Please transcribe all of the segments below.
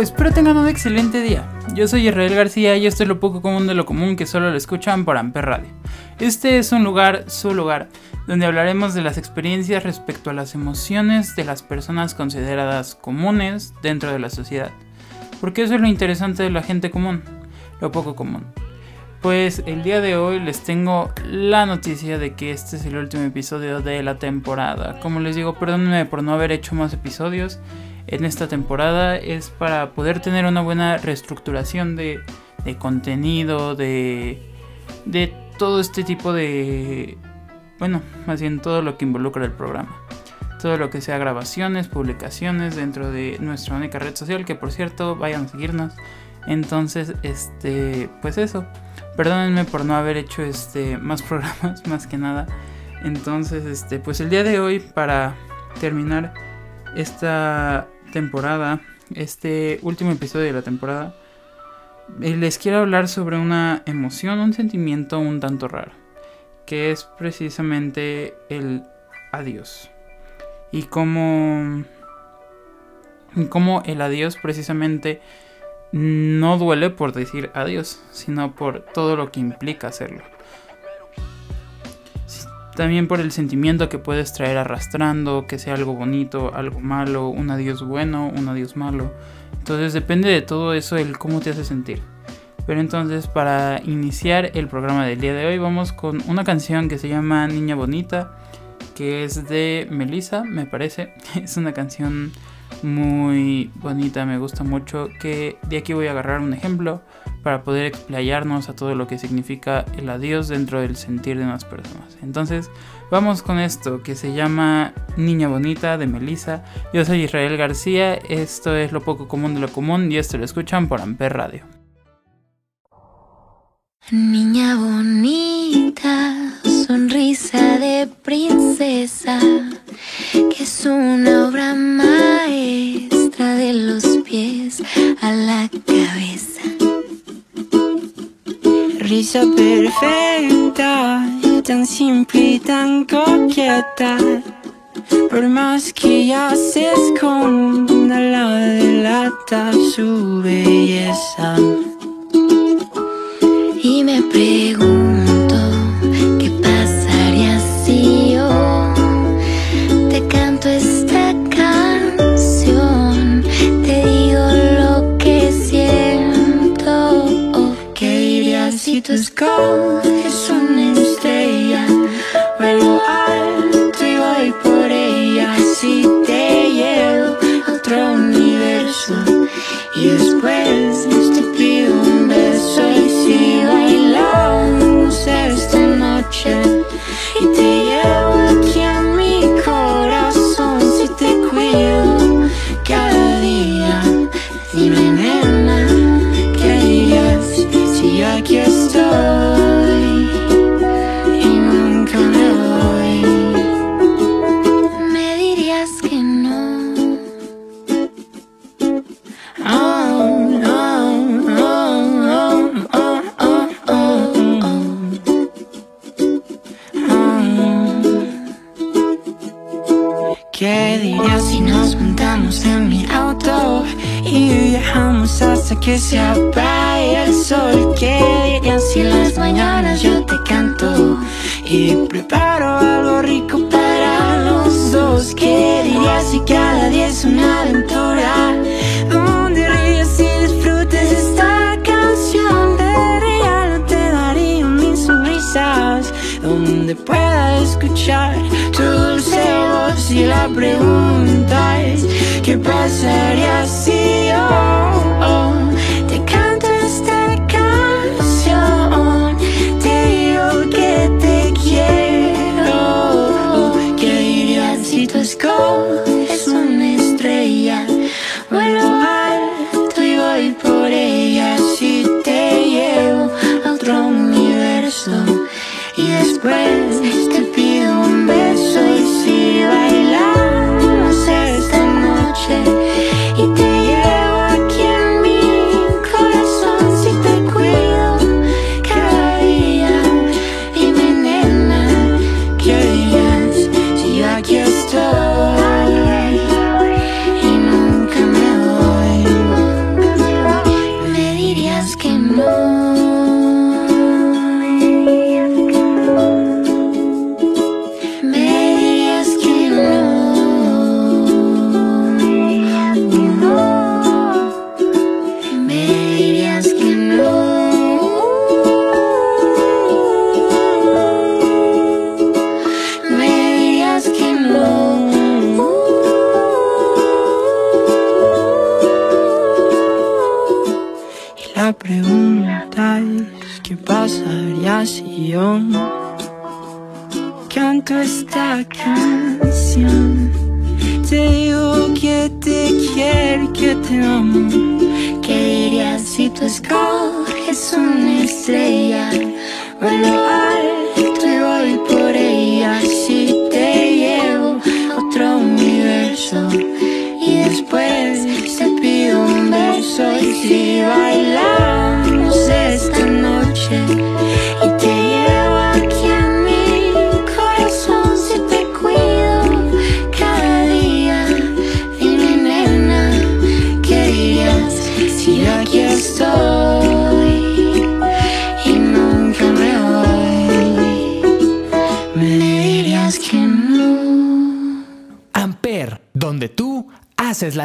Espero tengan un excelente día. Yo soy Israel García y esto es lo poco común de lo común que solo lo escuchan por Amper Radio. Este es un lugar, su lugar, donde hablaremos de las experiencias respecto a las emociones de las personas consideradas comunes dentro de la sociedad. Porque eso es lo interesante de la gente común, lo poco común. Pues el día de hoy les tengo la noticia de que este es el último episodio de la temporada. Como les digo, perdónenme por no haber hecho más episodios en esta temporada es para poder tener una buena reestructuración de, contenido, de, de todo este tipo de... Bueno, más bien todo lo que involucra el programa. Todo lo que sea grabaciones, publicaciones dentro de nuestra única red social, que por cierto vayan a seguirnos. Entonces, este, pues eso. Perdónenme por no haber hecho este más programas, más que nada. Entonces, este, pues el día de hoy para terminar esta temporada, este último episodio de la temporada, eh, les quiero hablar sobre una emoción, un sentimiento un tanto raro, que es precisamente el adiós. Y cómo, cómo el adiós precisamente no duele por decir adiós, sino por todo lo que implica hacerlo también por el sentimiento que puedes traer arrastrando, que sea algo bonito, algo malo, un adiós bueno, un adiós malo. Entonces depende de todo eso el cómo te hace sentir. Pero entonces para iniciar el programa del día de hoy vamos con una canción que se llama Niña Bonita, que es de Melissa, me parece. Es una canción muy bonita, me gusta mucho, que de aquí voy a agarrar un ejemplo para poder explayarnos a todo lo que significa el adiós dentro del sentir de unas personas. Entonces, vamos con esto que se llama Niña Bonita de Melissa. Yo soy Israel García, esto es lo poco común de lo común y esto lo escuchan por Amper Radio. Niña bonita, sonrisa de princesa, que es una obra maestra Risa perfecta, tan simple y tan coqueta. Por más que ya se esconda, la delata su belleza. Y me pregunto si tú escoges una estrella? Vuelo alto y voy por ella. Si te llevo a otro universo y después cada día es una aventura. Donde ríes y disfrutes esta canción. De regalo te daría mis sonrisas. Donde pueda escuchar tu dulce voz Y la pregunta es ¿Qué pasaría si yo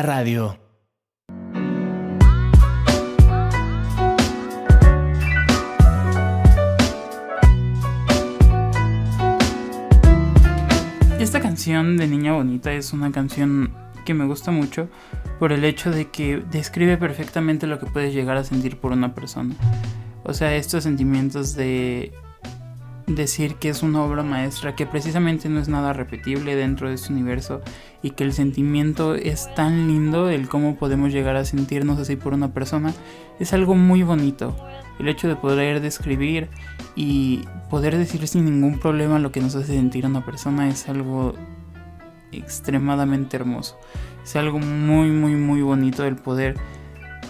radio. Esta canción de Niña Bonita es una canción que me gusta mucho por el hecho de que describe perfectamente lo que puedes llegar a sentir por una persona. O sea, estos sentimientos de decir que es una obra maestra, que precisamente no es nada repetible dentro de este universo y que el sentimiento es tan lindo, el cómo podemos llegar a sentirnos así por una persona, es algo muy bonito. El hecho de poder describir y poder decir sin ningún problema lo que nos hace sentir a una persona es algo extremadamente hermoso. Es algo muy, muy, muy bonito el poder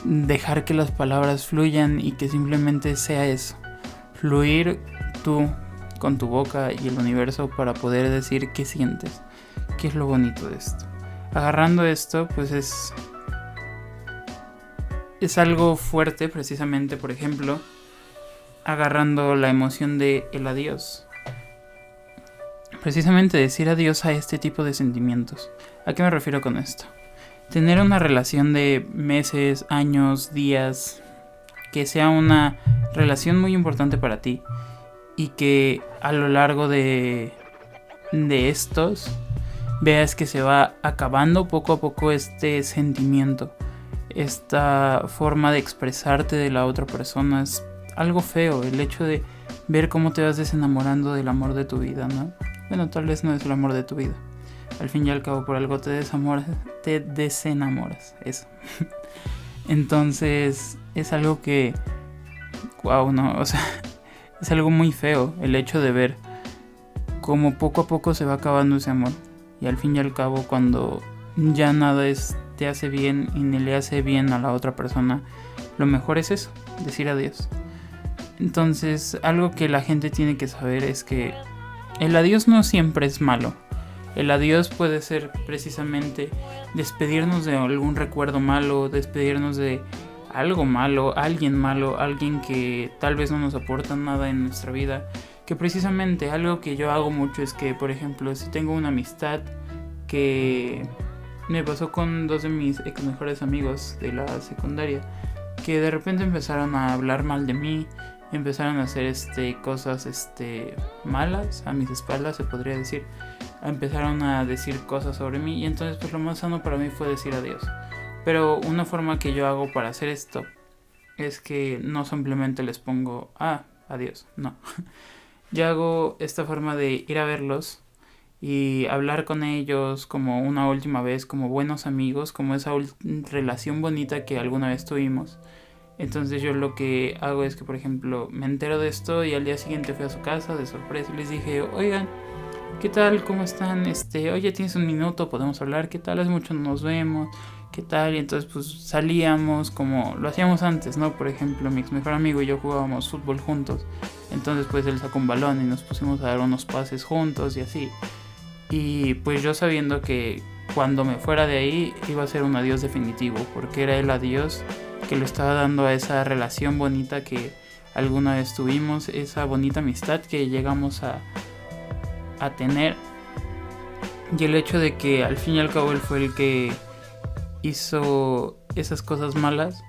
dejar que las palabras fluyan y que simplemente sea eso. Fluir tú con tu boca y el universo para poder decir qué sientes, qué es lo bonito de esto. Agarrando esto, pues es es algo fuerte precisamente, por ejemplo, agarrando la emoción de el adiós. Precisamente decir adiós a este tipo de sentimientos. ¿A qué me refiero con esto? Tener una relación de meses, años, días, que sea una relación muy importante para ti y que a lo largo de, de estos veas que se va acabando poco a poco este sentimiento, esta forma de expresarte de la otra persona es algo feo, el hecho de ver cómo te vas desenamorando del amor de tu vida, ¿no? Bueno, tal vez no es el amor de tu vida. Al fin y al cabo, por algo te desamoras, te desenamoras, eso. Entonces, es algo que, wow, no, o sea, es algo muy feo el hecho de ver cómo poco a poco se va acabando ese amor. Y al fin y al cabo, cuando ya nada es, te hace bien y ni le hace bien a la otra persona, lo mejor es eso, decir adiós. Entonces, algo que la gente tiene que saber es que el adiós no siempre es malo. El adiós puede ser precisamente despedirnos de algún recuerdo malo, despedirnos de algo malo, alguien malo, alguien que tal vez no nos aporta nada en nuestra vida. Que precisamente algo que yo hago mucho es que, por ejemplo, si tengo una amistad que me pasó con dos de mis ex mejores amigos de la secundaria, que de repente empezaron a hablar mal de mí, empezaron a hacer este cosas este malas a mis espaldas se podría decir empezaron a decir cosas sobre mí y entonces pues lo más sano para mí fue decir adiós pero una forma que yo hago para hacer esto es que no simplemente les pongo ah adiós no yo hago esta forma de ir a verlos y hablar con ellos como una última vez, como buenos amigos, como esa relación bonita que alguna vez tuvimos. Entonces yo lo que hago es que, por ejemplo, me entero de esto y al día siguiente fui a su casa de sorpresa y les dije, oigan, ¿qué tal? ¿Cómo están? Este, oye, tienes un minuto, podemos hablar, ¿qué tal? Hace mucho no nos vemos, ¿qué tal? Y entonces pues salíamos como lo hacíamos antes, ¿no? Por ejemplo, mi mejor amigo y yo jugábamos fútbol juntos. Entonces pues él sacó un balón y nos pusimos a dar unos pases juntos y así. Y pues yo sabiendo que cuando me fuera de ahí iba a ser un adiós definitivo, porque era el adiós que lo estaba dando a esa relación bonita que alguna vez tuvimos, esa bonita amistad que llegamos a, a tener. Y el hecho de que al fin y al cabo él fue el que hizo esas cosas malas,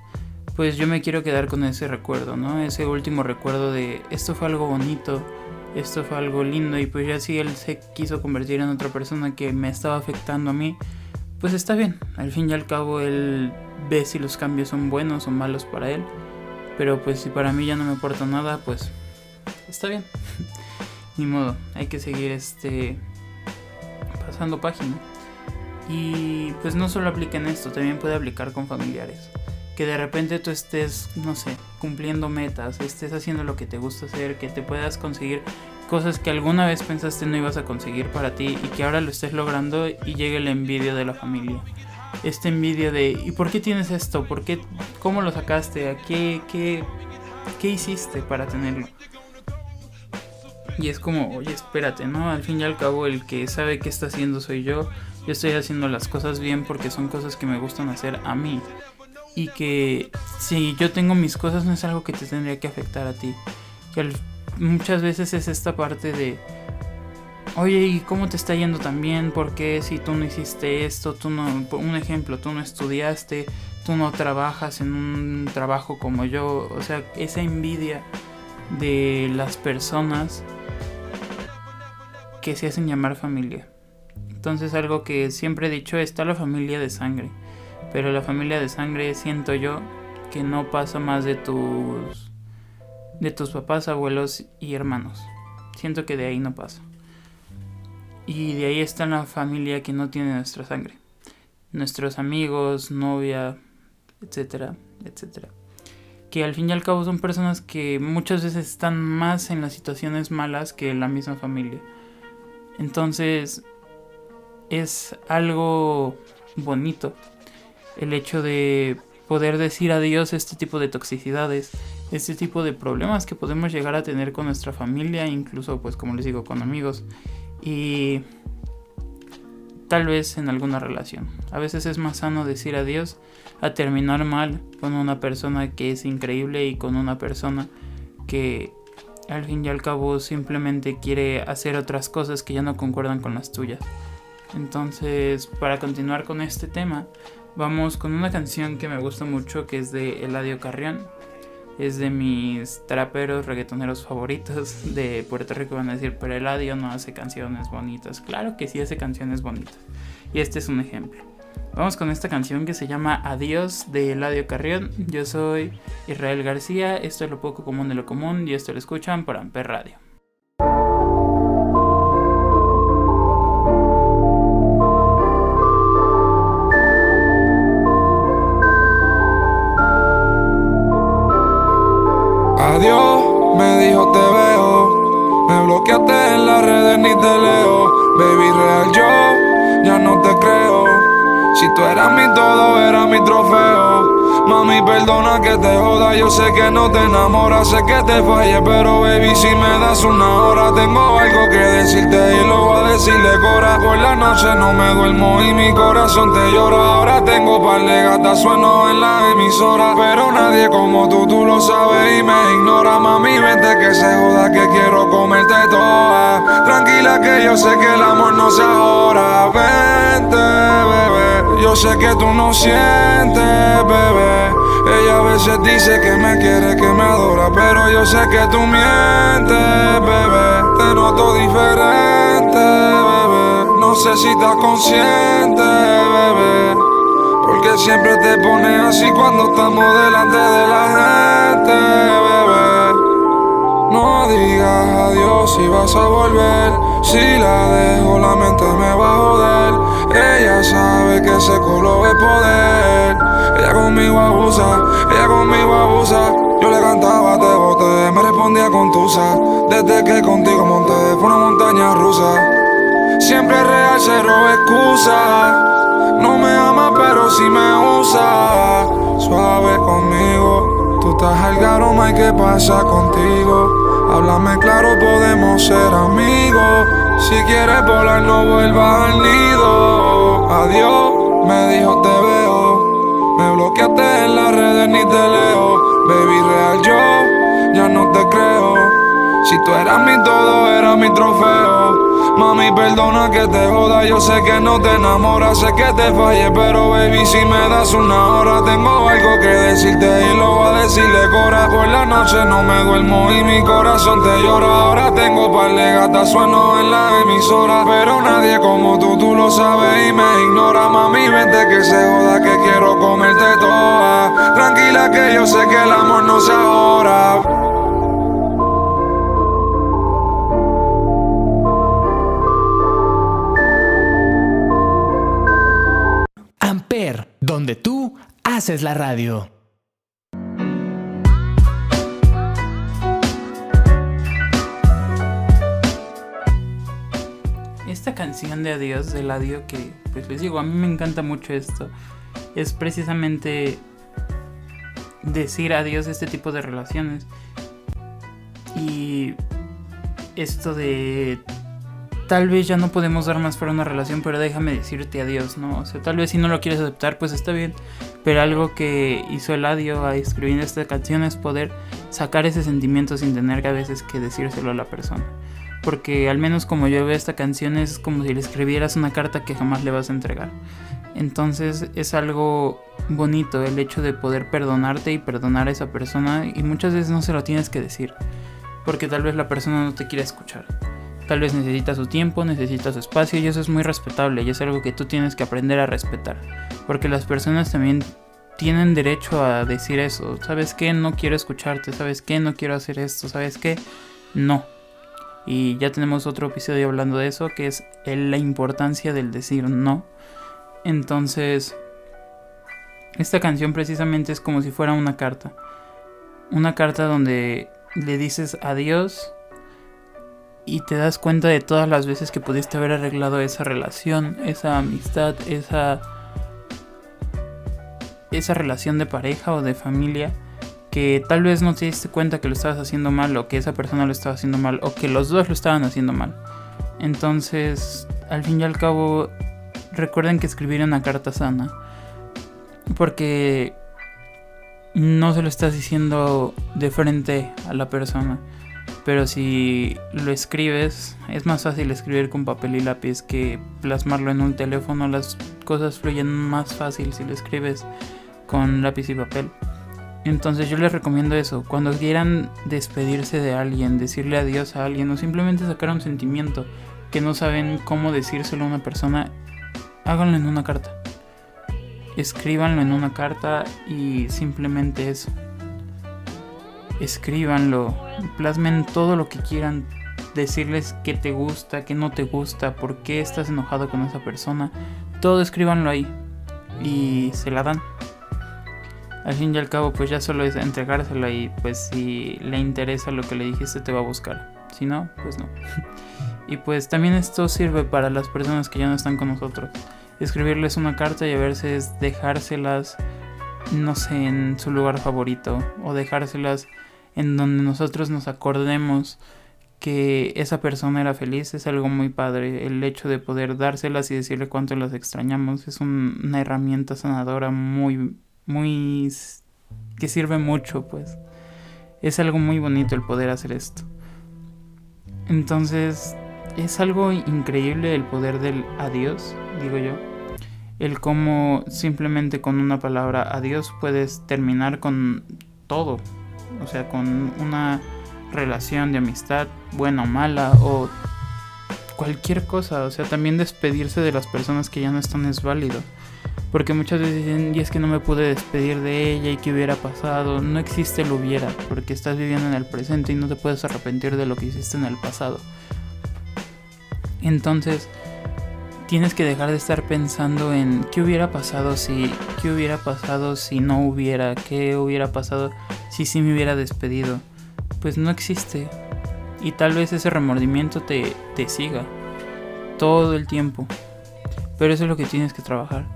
pues yo me quiero quedar con ese recuerdo, ¿no? Ese último recuerdo de esto fue algo bonito, esto fue algo lindo y pues ya si él se quiso convertir en otra persona que me estaba afectando a mí, pues está bien. Al fin y al cabo él ve si los cambios son buenos o malos para él. Pero pues si para mí ya no me aporta nada, pues está bien. Ni modo, hay que seguir este pasando página. Y pues no solo aplica en esto, también puede aplicar con familiares. Que de repente tú estés, no sé, cumpliendo metas, estés haciendo lo que te gusta hacer, que te puedas conseguir cosas que alguna vez pensaste no ibas a conseguir para ti y que ahora lo estés logrando y llegue la envidia de la familia. Esta envidia de ¿y por qué tienes esto? ¿Por qué? ¿Cómo lo sacaste? qué, qué, qué hiciste para tenerlo? Y es como, oye, espérate, ¿no? Al fin y al cabo el que sabe qué está haciendo soy yo. Yo estoy haciendo las cosas bien porque son cosas que me gustan hacer a mí y que si yo tengo mis cosas no es algo que te tendría que afectar a ti. Que muchas veces es esta parte de, oye, ¿y cómo te está yendo también? ¿Por qué si tú no hiciste esto? Tú no, un ejemplo, tú no estudiaste, tú no trabajas en un trabajo como yo. O sea, esa envidia de las personas que se hacen llamar familia. Entonces algo que siempre he dicho, está la familia de sangre. Pero la familia de sangre siento yo que no pasa más de tus de tus papás, abuelos y hermanos. Siento que de ahí no pasa. Y de ahí está la familia que no tiene nuestra sangre. Nuestros amigos, novia, etcétera, etcétera. Que al fin y al cabo son personas que muchas veces están más en las situaciones malas que la misma familia. Entonces es algo bonito el hecho de poder decir adiós a este tipo de toxicidades, este tipo de problemas que podemos llegar a tener con nuestra familia, incluso pues como les digo, con amigos y tal vez en alguna relación. A veces es más sano decir adiós a terminar mal con una persona que es increíble y con una persona que al fin y al cabo simplemente quiere hacer otras cosas que ya no concuerdan con las tuyas. Entonces, para continuar con este tema, Vamos con una canción que me gusta mucho que es de Eladio Carrión. Es de mis traperos reggaetoneros favoritos de Puerto Rico. Van a decir, pero Eladio no hace canciones bonitas. Claro que sí hace canciones bonitas. Y este es un ejemplo. Vamos con esta canción que se llama Adiós de Eladio Carrión. Yo soy Israel García. Esto es lo poco común de lo común y esto lo escuchan por Amper Radio. Tú eras mi todo, eras mi trofeo. Mami, perdona que te joda, yo sé que no te enamoras, sé que te fallé, pero baby, si me das una hora, tengo algo que decirte y lo voy a decirle cora. Por la noche no me duermo y mi corazón te llora. Ahora tengo par de gatas, sueno en la emisora, pero nadie como tú, tú lo sabes y me ignora. Mami, vente que se joda, que quiero comerte toda. Tranquila que yo sé que el amor no se ahora. Vente, bebé, yo sé que tú no sientes, bebé. Ella a veces dice que me quiere, que me adora, pero yo sé que tú mientes, bebé. Te noto diferente, bebé. No sé si estás consciente, bebé. Porque siempre te pones así cuando estamos delante de la gente, bebé. No digas adiós si vas a volver. Si la dejo, la mente me va a joder. Ella conmigo abusa. Yo le cantaba, te boté, me respondía con tusa. Desde que contigo monté, fue una montaña rusa. Siempre real, cero excusa. No me ama, pero si me usa. Suave conmigo. Tú estás al garoma y qué pasa contigo. Háblame claro, podemos ser amigos. Si quieres volar, no vuelvas al nido. Adiós, me dijo te veo. Me bloqueaste en las redes ni te leo. Baby real yo, ya no te creo. Si tú eras mi todo, eras mi trofeo. Mami, perdona que te joda, yo sé que no te enamoras, sé que te fallé, pero baby, si me das una hora, tengo algo que decirte y lo voy a decirle cora. Por la noche no me duermo y mi corazón te llora. Ahora tengo par de gatas, sueno en la emisora, pero nadie como tú, tú lo sabes y me ignora. Mami, vente que se joda, que quiero comerte toda. Tranquila que yo sé que el amor no se ahora. Haces la radio. Esta canción de Adiós del Adiós que pues les digo, a mí me encanta mucho esto. Es precisamente decir adiós a este tipo de relaciones. Y esto de tal vez ya no podemos dar más para una relación, pero déjame decirte adiós, ¿no? O sea, tal vez si no lo quieres aceptar, pues está bien. Pero algo que hizo el Eladio a escribiendo esta canción es poder sacar ese sentimiento sin tener que a veces que decírselo a la persona. Porque al menos como yo veo esta canción es como si le escribieras una carta que jamás le vas a entregar. Entonces es algo bonito el hecho de poder perdonarte y perdonar a esa persona y muchas veces no se lo tienes que decir. Porque tal vez la persona no te quiere escuchar. Tal vez necesita su tiempo, necesita su espacio y eso es muy respetable y es algo que tú tienes que aprender a respetar. Porque las personas también tienen derecho a decir eso. ¿Sabes qué? No quiero escucharte. ¿Sabes qué? No quiero hacer esto. ¿Sabes qué? No. Y ya tenemos otro episodio hablando de eso, que es la importancia del decir no. Entonces, esta canción precisamente es como si fuera una carta. Una carta donde le dices adiós y te das cuenta de todas las veces que pudiste haber arreglado esa relación, esa amistad, esa esa relación de pareja o de familia que tal vez no te diste cuenta que lo estabas haciendo mal o que esa persona lo estaba haciendo mal o que los dos lo estaban haciendo mal. Entonces, al fin y al cabo, recuerden que escribir una carta sana porque no se lo estás diciendo de frente a la persona. Pero si lo escribes, es más fácil escribir con papel y lápiz que plasmarlo en un teléfono. Las cosas fluyen más fácil si lo escribes con lápiz y papel. Entonces yo les recomiendo eso. Cuando quieran despedirse de alguien, decirle adiós a alguien o simplemente sacar un sentimiento que no saben cómo decírselo a una persona, háganlo en una carta. Escríbanlo en una carta y simplemente eso. Escríbanlo, plasmen todo lo que quieran, decirles qué te gusta, qué no te gusta, por qué estás enojado con esa persona. Todo escríbanlo ahí y se la dan. Al fin y al cabo, pues ya solo es entregársela y pues si le interesa lo que le dijiste te va a buscar. Si no, pues no. y pues también esto sirve para las personas que ya no están con nosotros. Escribirles una carta y a veces dejárselas, no sé, en su lugar favorito o dejárselas en donde nosotros nos acordemos que esa persona era feliz es algo muy padre. El hecho de poder dárselas y decirle cuánto las extrañamos es un- una herramienta sanadora muy, muy... que sirve mucho, pues. Es algo muy bonito el poder hacer esto. Entonces, es algo increíble el poder del adiós, digo yo. El cómo simplemente con una palabra adiós puedes terminar con todo. O sea, con una relación de amistad, buena o mala, o cualquier cosa. O sea, también despedirse de las personas que ya no están es válido. Porque muchas veces dicen, y es que no me pude despedir de ella y qué hubiera pasado. No existe el hubiera, porque estás viviendo en el presente y no te puedes arrepentir de lo que hiciste en el pasado. Entonces, tienes que dejar de estar pensando en qué hubiera pasado si, qué hubiera pasado si no hubiera, qué hubiera pasado si sí me hubiera despedido. Pues no existe. Y tal vez ese remordimiento te, te siga todo el tiempo. Pero eso es lo que tienes que trabajar.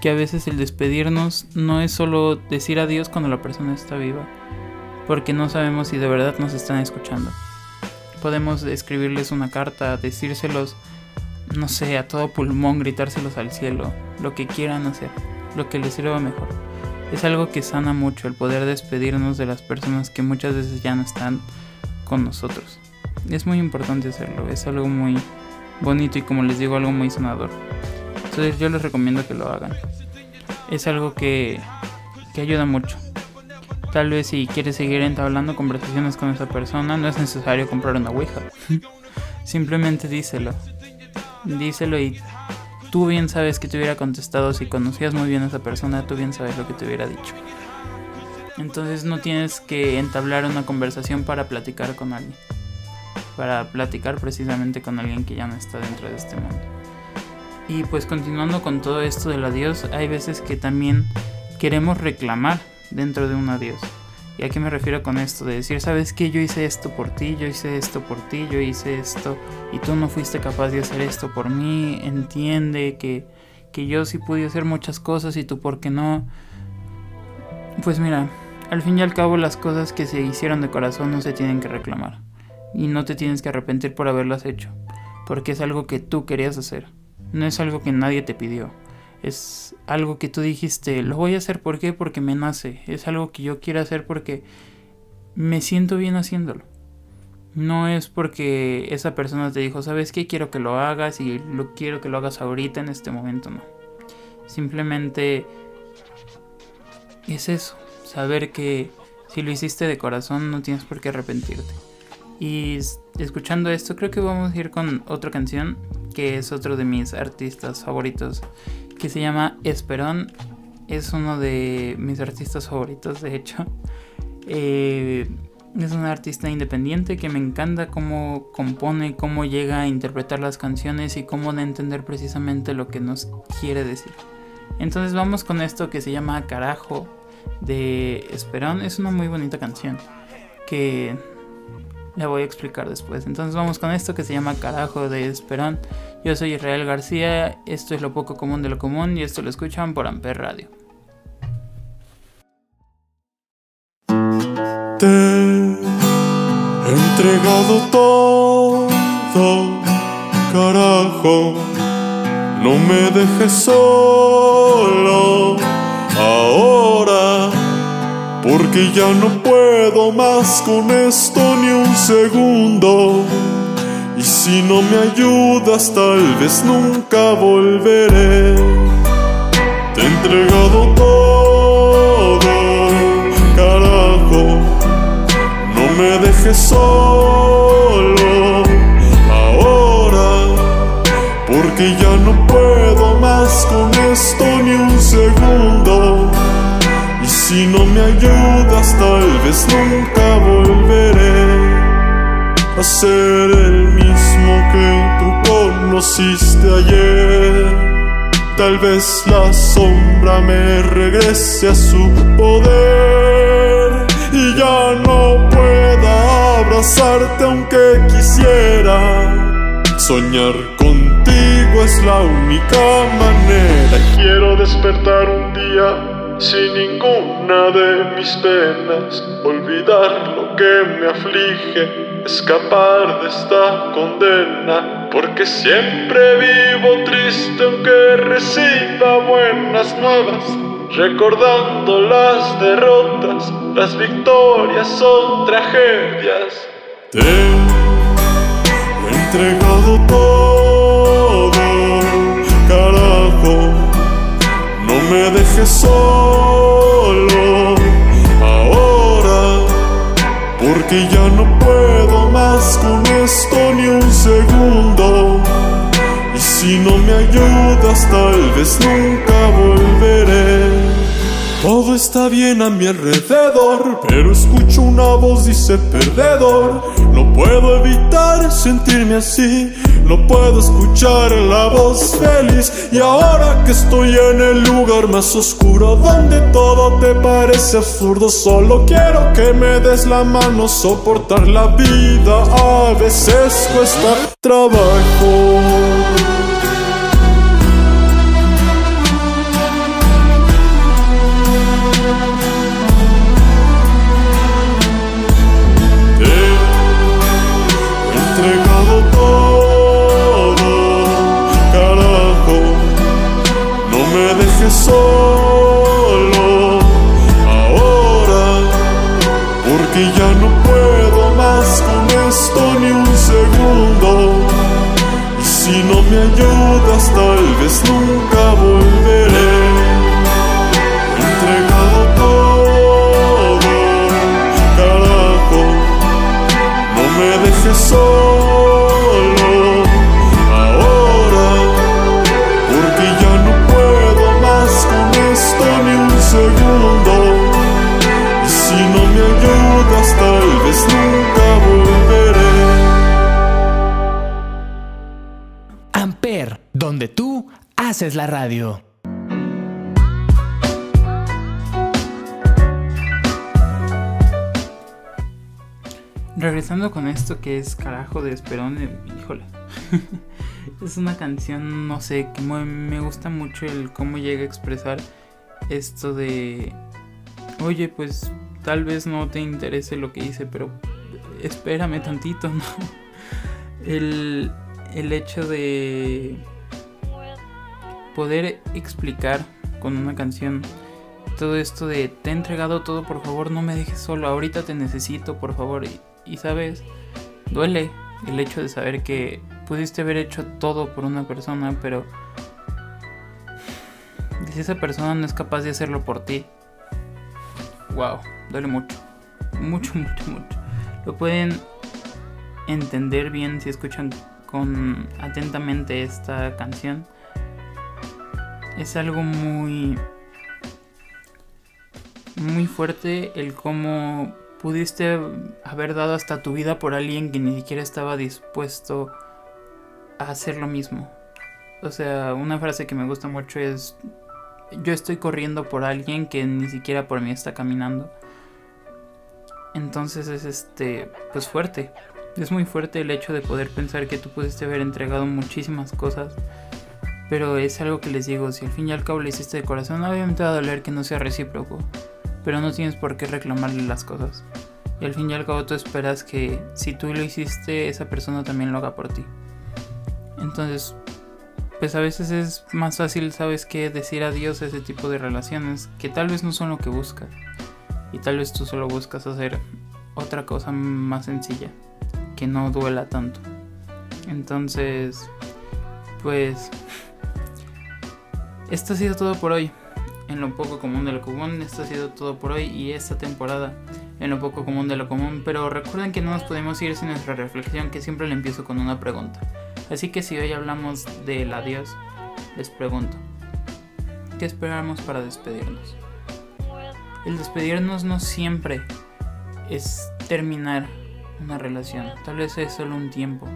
Que a veces el despedirnos no es solo decir adiós cuando la persona está viva. Porque no sabemos si de verdad nos están escuchando. Podemos escribirles una carta, decírselos no sé, a todo pulmón, gritárselos al cielo, lo que quieran hacer, lo que les sirva mejor. Es algo que sana mucho el poder despedirnos de las personas que muchas veces ya no están con nosotros. Es muy importante hacerlo, es algo muy bonito y como les digo, algo muy sanador. Entonces yo les recomiendo que lo hagan. Es algo que, que ayuda mucho. Tal vez si quieres seguir entablando conversaciones con esa persona, no es necesario comprar una Ouija. Simplemente díselo díselo y tú bien sabes que te hubiera contestado si conocías muy bien a esa persona, tú bien sabes lo que te hubiera dicho. Entonces no tienes que entablar una conversación para platicar con alguien. Para platicar precisamente con alguien que ya no está dentro de este mundo. Y pues continuando con todo esto del adiós, hay veces que también queremos reclamar dentro de un adiós. ¿Y a qué me refiero con esto? De decir, ¿sabes qué? Yo hice esto por ti, yo hice esto por ti, yo hice esto y tú no fuiste capaz de hacer esto por mí. Entiende que, que yo sí pude hacer muchas cosas y tú por qué no. Pues mira, al fin y al cabo las cosas que se hicieron de corazón no se tienen que reclamar. Y no te tienes que arrepentir por haberlas hecho. Porque es algo que tú querías hacer. No es algo que nadie te pidió es algo que tú dijiste, lo voy a hacer. Porque me nace, es algo que yo quiero hacer porque me siento bien haciéndolo. No es porque esa persona te dijo, ¿sabes qué? Quiero que lo hagas y lo quiero que lo hagas ahorita en este momento, no. Simplemente es eso, saber que si lo hiciste de corazón no tienes por qué arrepentirte. Y escuchando esto, creo que vamos a ir con otra canción que es otro de mis artistas favoritos que se llama Esperón. Es uno de mis artistas favoritos, de hecho. Eh, es un artista independiente que me encanta cómo compone, cómo llega a interpretar las canciones y cómo de entender precisamente lo que nos quiere decir. Entonces vamos con esto que se llama Carajo de Esperón. Es una muy bonita canción que la voy a explicar después. Entonces vamos con esto que se llama Carajo de Esperón. Yo soy Israel García, esto es lo poco común de lo común y esto lo escuchan por Amper Radio. Te he entregado todo, carajo, no me dejes solo ahora, porque ya no puedo más con esto ni un segundo. Y si no me ayudas, tal vez nunca volveré. Te he entregado todo, carajo. No me dejes solo ahora, porque ya no puedo ayudas, tal vez nunca volveré a ser el mismo que tú conociste ayer. Tal vez la sombra me regrese a su poder y ya no pueda abrazarte aunque quisiera. Soñar contigo es la única manera. Quiero despertar un día sin ninguna de mis penas, olvidar lo que me aflige escapar de esta condena, porque siempre vivo triste aunque reciba buenas nuevas, recordando las derrotas, las victorias son tragedias. Te he entregado todo, carajo, no me dejes solo ahora, porque ya no puedo más con esto ni un segundo. Y si no me ayudas, tal vez nunca volveré. Todo es está bien a mi alrededor, pero escucho una voz dice perdedor. No puedo evitar sentirme así, no puedo escuchar la voz feliz. Y ahora que estoy en el lugar más oscuro donde todo te parece absurdo, solo quiero que me des la mano, soportar la vida a veces cuesta trabajo. Dejes solo ahora, porque ya no puedo más con esto ni un segundo. Y si no me ayudas, tal vez nunca volveré. Entregado todo, carajo. No me dejes solo haces la radio. Regresando con esto que es carajo de Esperón, híjole. es una canción, no sé, que me gusta mucho el cómo llega a expresar esto de, oye, pues tal vez no te interese lo que hice, pero espérame tantito, ¿no? El, el hecho de poder explicar con una canción todo esto de te he entregado todo, por favor no me dejes solo, ahorita te necesito, por favor. Y, sabes, duele el hecho de saber que pudiste haber hecho todo por una persona, pero si esa persona no es capaz de hacerlo por ti, wow, duele mucho, mucho, mucho, mucho. Lo pueden entender bien si escuchan con atentamente esta canción. Es algo muy muy fuerte el cómo pudiste haber dado hasta tu vida por alguien que ni siquiera estaba dispuesto a hacer lo mismo. O sea, una frase que me gusta mucho es yo estoy corriendo por alguien que ni siquiera por mí está caminando. Entonces es este pues fuerte. Es muy fuerte el hecho de poder pensar que tú pudiste haber entregado muchísimas cosas. Pero es algo que les digo, si al fin y al cabo le hiciste de corazón, obviamente va a doler que no sea recíproco pero no tienes por qué reclamarle las cosas. Y al fin y al cabo tú esperas que si tú lo hiciste, esa persona también lo haga por ti. Entonces, pues a veces es más fácil, ¿sabes qué? Decir adiós a ese tipo de relaciones que tal vez no son lo que buscas. Y tal vez tú solo buscas hacer otra cosa más sencilla, que no duela tanto. Entonces, pues... Esto ha sido todo por hoy en lo poco común de lo común. Esto ha sido todo por hoy y esta temporada en lo poco común de lo común. Pero recuerden que no nos podemos ir sin nuestra reflexión, que siempre le empiezo con una pregunta. Así que si hoy hablamos del adiós, les pregunto, ¿qué esperamos para despedirnos? El despedirnos no siempre es terminar una relación. Tal vez es solo un tiempo.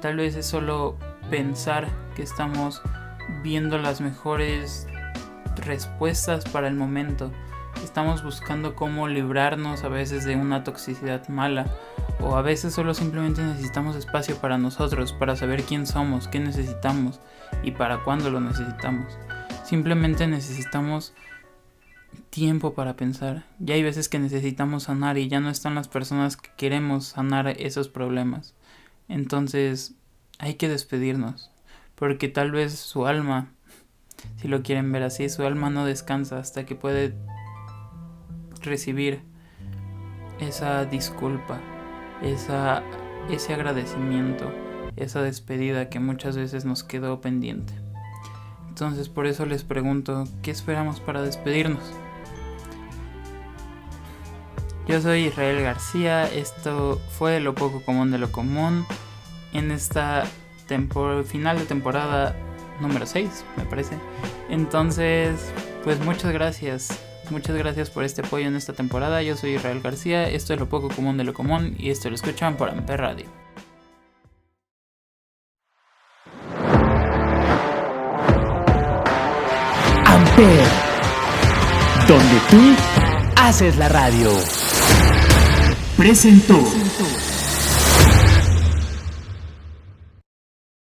Tal vez es solo pensar que estamos viendo las mejores respuestas para el momento. Estamos buscando cómo librarnos a veces de una toxicidad mala o a veces solo simplemente necesitamos espacio para nosotros, para saber quién somos, qué necesitamos y para cuándo lo necesitamos. Simplemente necesitamos tiempo para pensar. Ya hay veces que necesitamos sanar y ya no están las personas que queremos sanar esos problemas. Entonces hay que despedirnos, porque tal vez su alma si lo quieren ver así, su alma no descansa hasta que puede recibir esa disculpa, esa, ese agradecimiento, esa despedida que muchas veces nos quedó pendiente. Entonces por eso les pregunto, ¿qué esperamos para despedirnos? Yo soy Israel García, esto fue Lo poco común de lo común en esta final de temporada número 6, me parece. Entonces, pues muchas gracias Muchas gracias por este apoyo en esta temporada. Yo soy Israel García, esto es lo poco común de lo común y esto lo escuchan por Amper Radio. Amper, donde tú haces la radio. Presentó.